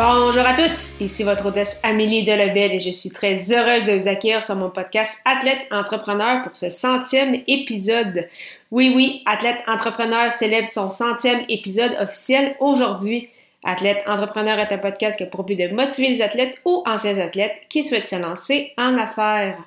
Bonjour à tous, ici votre hôtesse Amélie Delebel et je suis très heureuse de vous accueillir sur mon podcast Athlète Entrepreneur pour ce centième épisode. Oui, oui, Athlète Entrepreneur célèbre son centième épisode officiel aujourd'hui. Athlète Entrepreneur est un podcast qui a pour but de motiver les athlètes ou anciens athlètes qui souhaitent se lancer en affaires.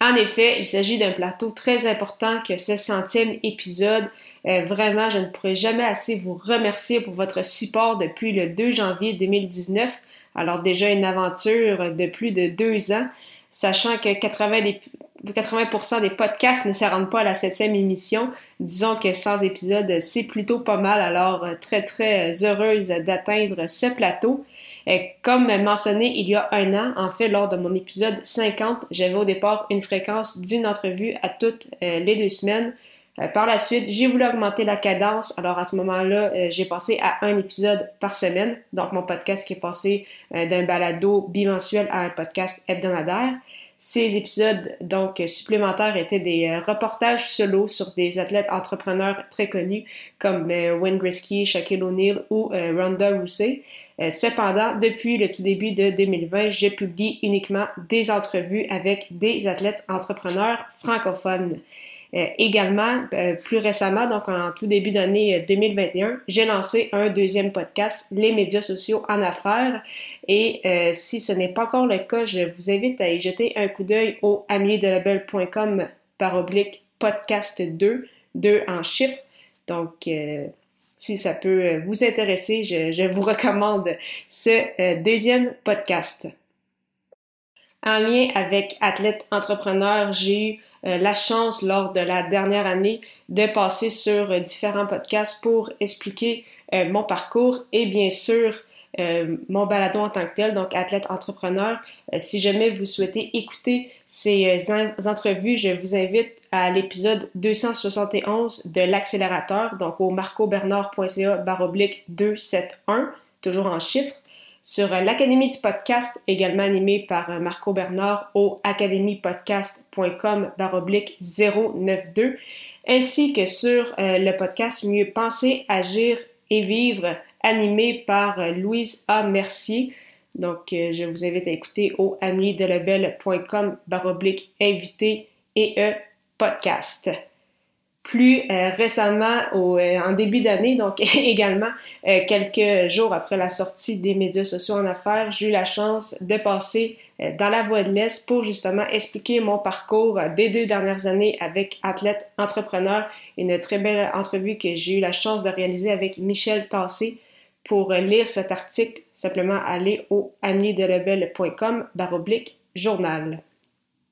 En effet, il s'agit d'un plateau très important que ce centième épisode euh, vraiment, je ne pourrai jamais assez vous remercier pour votre support depuis le 2 janvier 2019. Alors déjà une aventure de plus de deux ans, sachant que 80, des, 80% des podcasts ne se rendent pas à la septième émission. Disons que 100 épisodes, c'est plutôt pas mal. Alors très très heureuse d'atteindre ce plateau. Euh, comme mentionné il y a un an, en fait, lors de mon épisode 50, j'avais au départ une fréquence d'une entrevue à toutes euh, les deux semaines. Euh, par la suite, j'ai voulu augmenter la cadence. Alors à ce moment-là, euh, j'ai passé à un épisode par semaine. Donc mon podcast qui est passé euh, d'un balado bimensuel à un podcast hebdomadaire. Ces épisodes donc supplémentaires étaient des reportages solo sur des athlètes entrepreneurs très connus comme Wayne Gretzky, Shaquille O'Neal ou Ronda Rousey. Cependant, depuis le tout début de 2020, je publie uniquement des entrevues avec des athlètes entrepreneurs francophones. Euh, également, euh, plus récemment, donc en tout début d'année 2021, euh, j'ai lancé un deuxième podcast, Les médias sociaux en affaires. Et si ce n'est pas encore le cas, je vous invite à y jeter un coup d'œil au ameliedelabel.com par oblique podcast 2, 2 en chiffres. Donc, si ça peut vous intéresser, je, vous recommande ce deuxième podcast. En lien avec Athlète Entrepreneur, j'ai eu la chance lors de la dernière année de passer sur euh, différents podcasts pour expliquer euh, mon parcours et bien sûr mon balado en tant que tel, donc athlète entrepreneur. si jamais vous souhaitez écouter ces entrevues, je vous invite à l'épisode 271 de l'accélérateur, donc au marcobernard.ca baroblique 271, toujours en chiffres sur euh, l'Académie du podcast, également animée par euh, Marco Bernard au academypodcast.com baroblique 092, ainsi que sur euh, le podcast Mieux penser, agir et vivre, animé par Louise A. Mercier. Donc, je vous invite à écouter au ameliedelebel.com baroblique invité et e podcast plus euh, récemment, au, euh, en début d'année, donc également euh, quelques jours après la sortie des médias sociaux en affaires, j'ai eu la chance de passer dans la voie de l'Est pour justement expliquer mon parcours des deux dernières années avec Athlète Entrepreneur. Une très belle entrevue que j'ai eu la chance de réaliser avec Michel Tassé. Pour lire cet article, simplement aller au ameliedelebel.com baroblique journal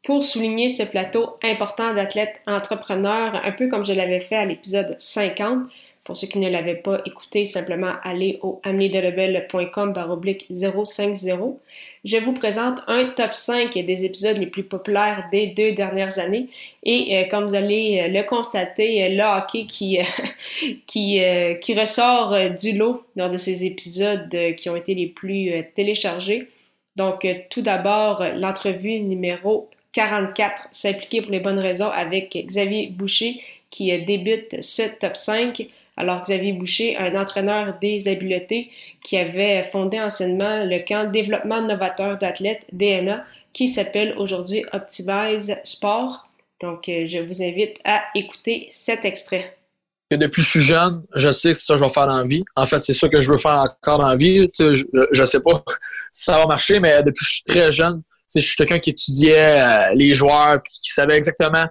pour souligner ce plateau important d'athlètes entrepreneurs, un peu comme je l'avais fait à l'épisode 50. Pour ceux qui ne l'avaient pas écouté, simplement aller au ameliedelebel.com baroblique 050. Je vous présente un top 5 des épisodes les plus populaires des deux dernières années. Et euh, comme vous allez euh, le constater, euh, le hockey qui, qui, qui ressort du lot lors de ces épisodes qui ont été les plus téléchargés. Donc, tout d'abord, l'entrevue numéro 44, s'impliquer pour les bonnes raisons avec Xavier Boucher qui euh, débute ce top 5. Alors Xavier Boucher, un entraîneur des habiletés qui avait fondé anciennement le camp développement novateur d'athlètes DNA qui s'appelle aujourd'hui Optimize Sport. Donc euh, je vous invite à écouter cet extrait. depuis que je suis jeune, je sais que ça que je vais faire dans la vie. En fait, c'est ça que je veux faire encore dans vie. je, ne sais pas si ça va marcher, mais depuis que je suis très jeune, je suis quelqu'un qui étudiait euh, les joueurs puis qui savait exactement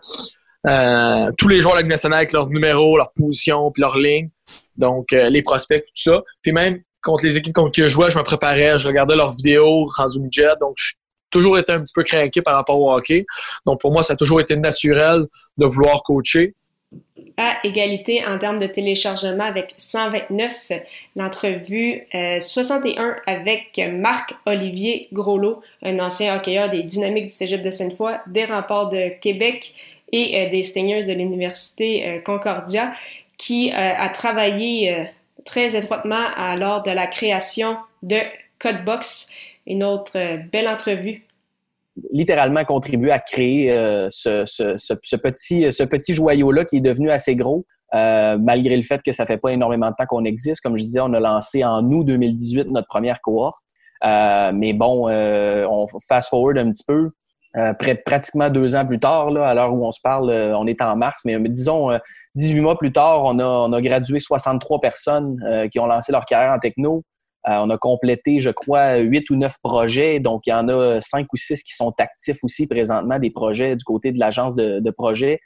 euh, tous les joueurs de la Ligue nationale avec leur numéro, leur position puis leur ligne. Donc, euh, les prospects, tout ça. Puis même contre les équipes contre qui je jouais, je me préparais, je regardais leurs vidéos rendu midget. Donc, j'ai toujours été un petit peu craqué par rapport au hockey. Donc, pour moi, ça a toujours été naturel de vouloir coacher. À égalité en termes de téléchargement avec 129. L'entrevue 61 euh, avec Marc-Olivier Groslot, un ancien hockeyeur des Dynamiques du Cégep de Sainte-Foy, des Remparts de Québec et euh, des Stingers de l'Université euh, Concordia, qui a travaillé très étroitement lors de la création de Codebox, une autre belle entrevue littéralement contribué à créer euh, ce, ce, ce, petit, ce petit joyau-là qui est devenu assez gros. Euh, malgré le fait que ça fait pas énormément de temps qu'on existe. Comme je disais, on a lancé en août 2018 notre première cohorte. Euh, mais bon, on fast forward un petit peu. près, pratiquement deux ans plus tard, là, à l'heure où on se parle, on est en mars, mais disons 18 mois plus tard, on a, on a gradué 63 personnes qui ont lancé leur carrière en techno. Euh, on a complété, je crois, huit ou neuf projets. Donc, il y en a cinq ou six qui sont actifs aussi présentement, des projets du côté de l'agence de, de projet.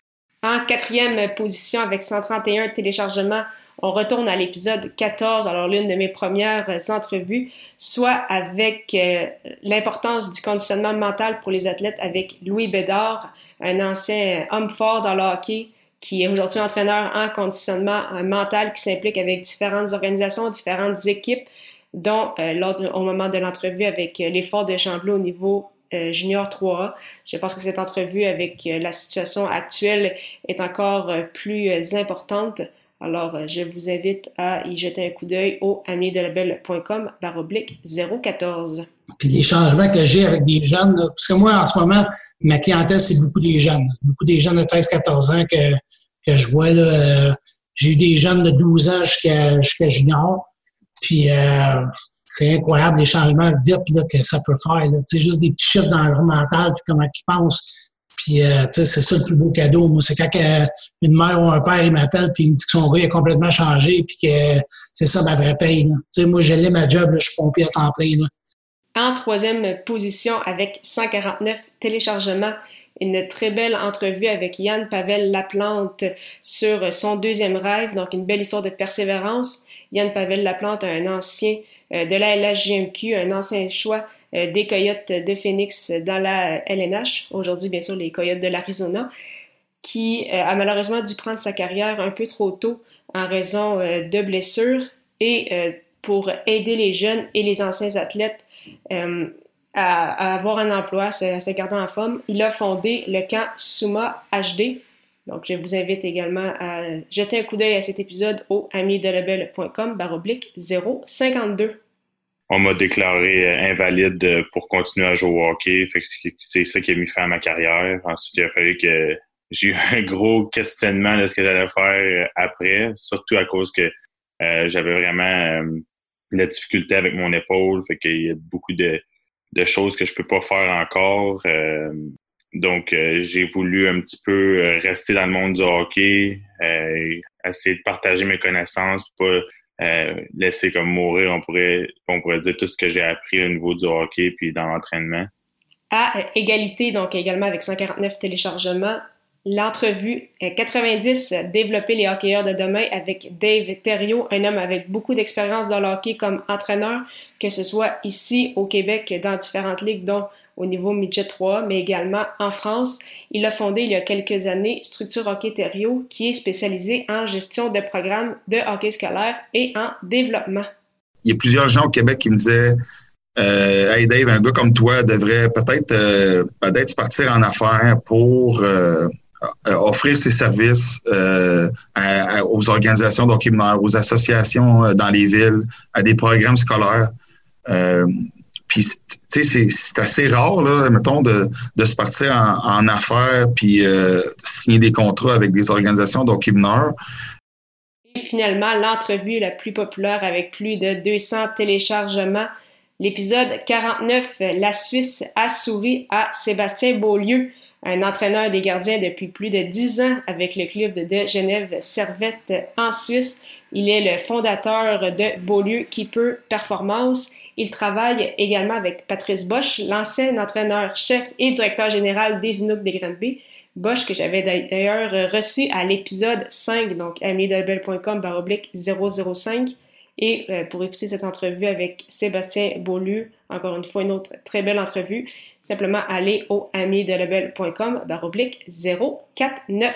En quatrième position avec 131 téléchargements, on retourne à l'épisode 14, alors l'une de mes premières entrevues, soit avec euh, l'importance du conditionnement mental pour les athlètes avec Louis Bédard, un ancien homme fort dans le hockey qui est aujourd'hui entraîneur en conditionnement mental qui s'implique avec différentes organisations, différentes équipes dont euh, lors au moment de l'entrevue avec euh, l'effort de Chamblot au niveau euh, junior 3A. Je pense que cette entrevue avec la situation actuelle est encore plus importante. Alors, je vous invite à y jeter un coup d'œil au amiedelabel.com baroblique 014. Puis les changements que j'ai avec des jeunes, parce que moi, en ce moment, ma clientèle, c'est beaucoup des jeunes. C'est beaucoup des jeunes de 13-14 ans que, que je vois. Là. J'ai eu des jeunes de 12 ans jusqu'à jusqu'à junior. Puis euh, c'est incroyable les changements vite là, que ça peut faire. C'est juste des petits chiffres dans leur mental, puis comment ils pensent. Puis euh, c'est ça le plus beau cadeau. Moi, c'est quand une mère ou un père il m'appelle puis il me dit que son gars a complètement changé puis que c'est ça ma vraie paye. Là. Moi, j'ai ma job, je suis pompier à temps plein. Là. En troisième position avec 149 téléchargements, une très belle entrevue avec Yann Pavel Laplante sur son deuxième rêve, donc une belle histoire de persévérance. Yann Pavel Laplante, un ancien euh, de la LHJMQ, un ancien choix euh, des Coyotes de Phoenix dans la LNH, aujourd'hui bien sûr les Coyotes de l'Arizona, qui euh, a malheureusement dû prendre sa carrière un peu trop tôt en raison de blessures et pour aider les jeunes et les anciens athlètes à, avoir un emploi, à se, garder en forme, il a fondé le camp Suma HD, donc, je vous invite également à jeter un coup d'œil à cet épisode au amidelabel.com baroblique 052. On m'a déclaré euh, invalide pour continuer à jouer au hockey. c'est ça qui a mis fin à ma carrière. Ensuite, il a fallu que j'ai eu un gros questionnement de ce que j'allais faire euh, après, surtout à cause que euh, j'avais vraiment la difficulté avec mon épaule. Fait qu'il y a beaucoup de, choses que je peux pas faire encore. Donc, euh, j'ai voulu un petit peu euh, rester dans le monde du hockey, euh, essayer de partager mes connaissances, pas laisser comme mourir, on pourrait, on pourrait dire tout ce que j'ai appris au niveau du hockey puis dans l'entraînement. À égalité, donc également avec 149 téléchargements, l'entrevue 90 Développer les hockeyeurs de demain avec Dave Thériault, un homme avec beaucoup d'expérience dans le hockey comme entraîneur, que ce soit ici au Québec dans différentes ligues dont au niveau midget 3, mais également en France. Il a fondé il y a quelques années Structure Hockey Thériault, qui est spécialisée en gestion de programmes de hockey scolaire et en développement. Il y a plusieurs gens au Québec qui me disaient euh, Hey Dave, un gars comme toi devrait peut-être euh, partir en affaires pour euh, offrir ses services euh, aux organisations d'hockey mineur, aux associations dans les villes, à des programmes scolaires. Puis, tu sais, c'est assez rare, là, mettons, de, de se partir en, en affaires puis euh, signer des contrats avec des organisations d'hockey. Et finalement, l'entrevue la plus populaire avec plus de 200 téléchargements, l'épisode 49, La Suisse a souri à Sébastien Beaulieu, un entraîneur des gardiens depuis plus de 10 ans avec le club de Genève Servette en Suisse. Il est le fondateur de Beaulieu Keeper Performance il travaille également avec Patrice Bosch, l'ancien entraîneur-chef et directeur général des Inuits des Granby. Bosch, que j'avais d'ailleurs reçu à l'épisode 5, donc amiedelbel.com baroblique 005. Et euh, pour écouter cette entrevue avec Sébastien Beaulieu, encore une fois une autre très belle entrevue, simplement aller au amiedelabel.com baroblique 049.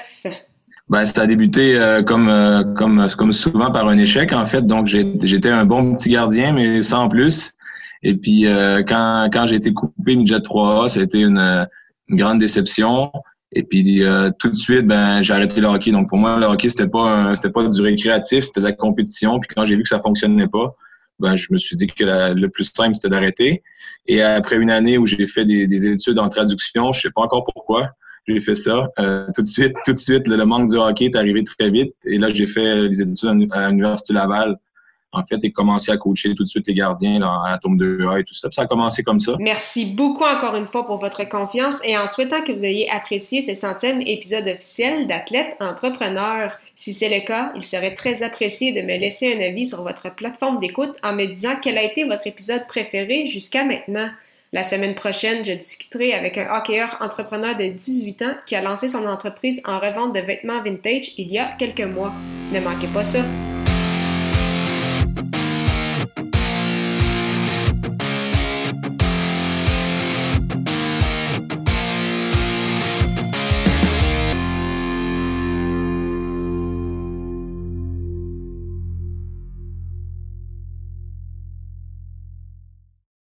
Ben, ça a débuté euh, comme, euh, comme, comme souvent par un échec, en fait. Donc, j'étais un bon petit gardien, mais sans plus. Et puis, euh, quand, quand j'ai été coupé midget 3A, ça a été une, une grande déception. Et puis, tout de suite, ben, j'ai arrêté le hockey. Donc, pour moi, le hockey, c'était pas c'était pas du récréatif, c'était de la compétition. Puis, quand j'ai vu que ça fonctionnait pas, ben, je me suis dit que le plus simple, c'était d'arrêter. Et après une année où j'ai fait des, des études en traduction, je sais pas encore pourquoi, j'ai fait ça. Euh, tout de suite, tout de suite, le, manque du hockey est arrivé très vite. Et là, j'ai fait les études à l'Université Laval en fait, et commencé à coacher tout de suite les gardiens dans, à la Tome 2A et tout ça. ça a commencé comme ça. Merci beaucoup encore une fois pour votre confiance et en souhaitant que vous ayez apprécié ce centième épisode officiel d'Athlète Entrepreneur. Si c'est le cas, il serait très apprécié de me laisser un avis sur votre plateforme d'écoute en me disant quel a été votre épisode préféré jusqu'à maintenant. La semaine prochaine, je discuterai avec un hockeyeur entrepreneur de 18 ans qui a lancé son entreprise en revente de vêtements vintage il y a quelques mois. Ne manquez pas ça.